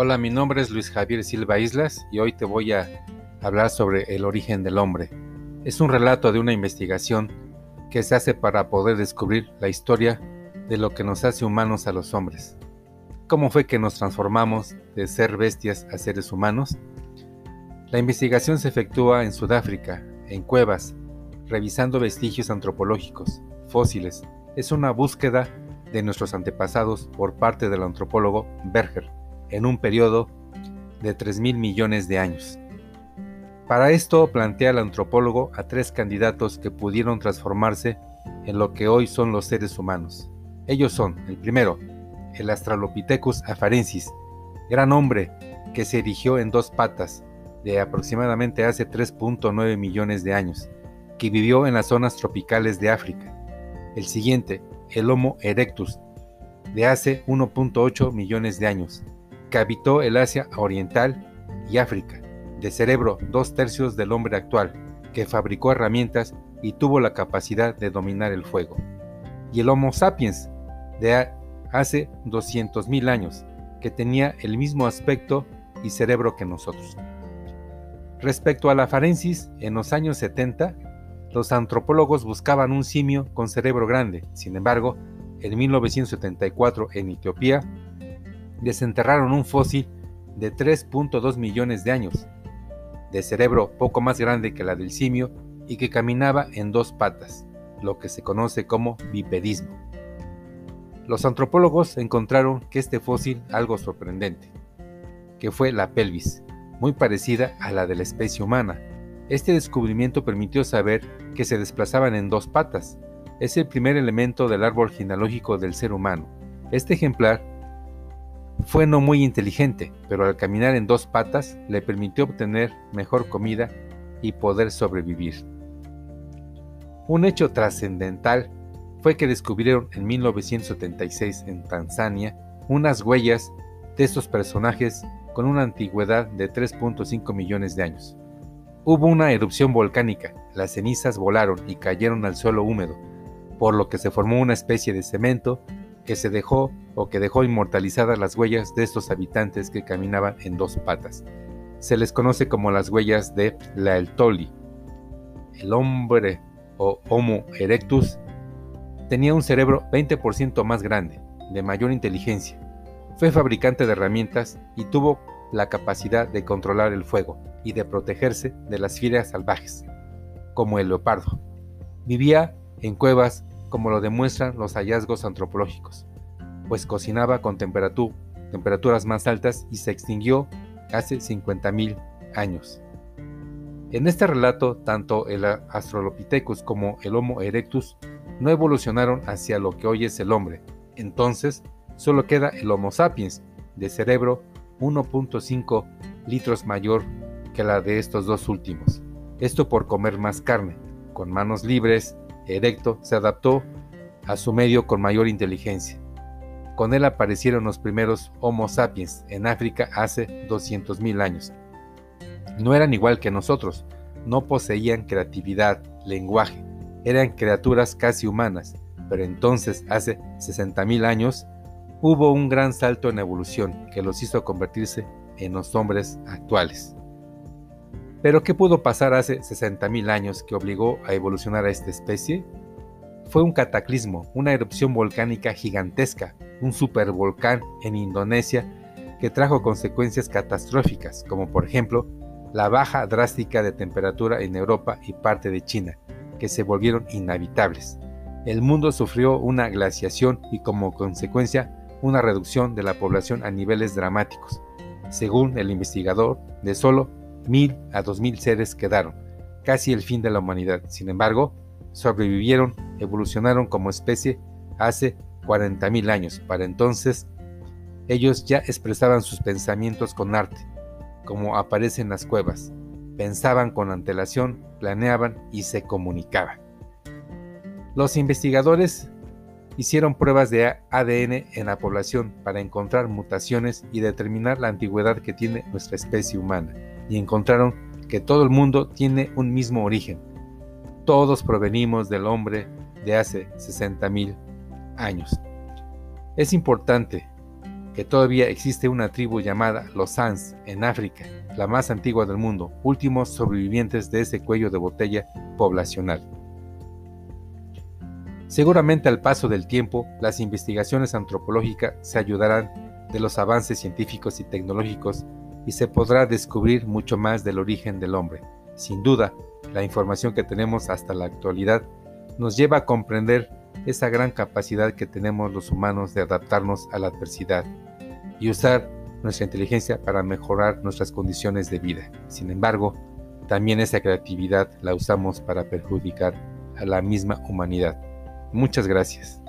Hola, mi nombre es Luis Javier Silva Islas y hoy te voy a hablar sobre el origen del hombre. Es un relato de una investigación que se hace para poder descubrir la historia de lo que nos hace humanos a los hombres. ¿Cómo fue que nos transformamos de ser bestias a seres humanos? La investigación se efectúa en Sudáfrica, en cuevas, revisando vestigios antropológicos, fósiles. Es una búsqueda de nuestros antepasados por parte del antropólogo Berger en un periodo de 3.000 millones de años. Para esto plantea el antropólogo a tres candidatos que pudieron transformarse en lo que hoy son los seres humanos. Ellos son, el primero, el Australopithecus afarensis, gran hombre que se erigió en dos patas de aproximadamente hace 3.9 millones de años, que vivió en las zonas tropicales de África. El siguiente, el Homo erectus, de hace 1.8 millones de años, que habitó el Asia Oriental y África, de cerebro dos tercios del hombre actual, que fabricó herramientas y tuvo la capacidad de dominar el fuego. Y el Homo sapiens, de hace 200.000 años, que tenía el mismo aspecto y cerebro que nosotros. Respecto a la farensis, en los años 70, los antropólogos buscaban un simio con cerebro grande. Sin embargo, en 1974 en Etiopía, desenterraron un fósil de 3.2 millones de años, de cerebro poco más grande que la del simio y que caminaba en dos patas, lo que se conoce como bipedismo. Los antropólogos encontraron que este fósil algo sorprendente, que fue la pelvis, muy parecida a la de la especie humana. Este descubrimiento permitió saber que se desplazaban en dos patas. Es el primer elemento del árbol genealógico del ser humano. Este ejemplar fue no muy inteligente, pero al caminar en dos patas le permitió obtener mejor comida y poder sobrevivir. Un hecho trascendental fue que descubrieron en 1976 en Tanzania unas huellas de estos personajes con una antigüedad de 3.5 millones de años. Hubo una erupción volcánica, las cenizas volaron y cayeron al suelo húmedo, por lo que se formó una especie de cemento que se dejó o que dejó inmortalizadas las huellas de estos habitantes que caminaban en dos patas. Se les conoce como las huellas de la Eltoli. El hombre o Homo erectus tenía un cerebro 20% más grande, de mayor inteligencia. Fue fabricante de herramientas y tuvo la capacidad de controlar el fuego y de protegerse de las fieras salvajes, como el leopardo. Vivía en cuevas como lo demuestran los hallazgos antropológicos, pues cocinaba con temperaturas más altas y se extinguió hace 50.000 años. En este relato, tanto el Australopithecus como el Homo erectus no evolucionaron hacia lo que hoy es el hombre. Entonces, solo queda el Homo sapiens, de cerebro 1.5 litros mayor que la de estos dos últimos. Esto por comer más carne, con manos libres erecto se adaptó a su medio con mayor inteligencia. Con él aparecieron los primeros Homo sapiens en África hace 200.000 años. No eran igual que nosotros, no poseían creatividad, lenguaje, eran criaturas casi humanas, pero entonces, hace 60.000 años, hubo un gran salto en evolución que los hizo convertirse en los hombres actuales. Pero ¿qué pudo pasar hace 60.000 años que obligó a evolucionar a esta especie? Fue un cataclismo, una erupción volcánica gigantesca, un supervolcán en Indonesia que trajo consecuencias catastróficas, como por ejemplo la baja drástica de temperatura en Europa y parte de China, que se volvieron inhabitables. El mundo sufrió una glaciación y como consecuencia una reducción de la población a niveles dramáticos. Según el investigador, de solo mil a dos mil seres quedaron, casi el fin de la humanidad. Sin embargo, sobrevivieron, evolucionaron como especie hace 40.000 años. Para entonces, ellos ya expresaban sus pensamientos con arte, como aparece en las cuevas. Pensaban con antelación, planeaban y se comunicaban. Los investigadores hicieron pruebas de ADN en la población para encontrar mutaciones y determinar la antigüedad que tiene nuestra especie humana y encontraron que todo el mundo tiene un mismo origen. Todos provenimos del hombre de hace 60.000 años. Es importante que todavía existe una tribu llamada los Sans en África, la más antigua del mundo, últimos sobrevivientes de ese cuello de botella poblacional. Seguramente al paso del tiempo, las investigaciones antropológicas se ayudarán de los avances científicos y tecnológicos y se podrá descubrir mucho más del origen del hombre. Sin duda, la información que tenemos hasta la actualidad nos lleva a comprender esa gran capacidad que tenemos los humanos de adaptarnos a la adversidad y usar nuestra inteligencia para mejorar nuestras condiciones de vida. Sin embargo, también esa creatividad la usamos para perjudicar a la misma humanidad. Muchas gracias.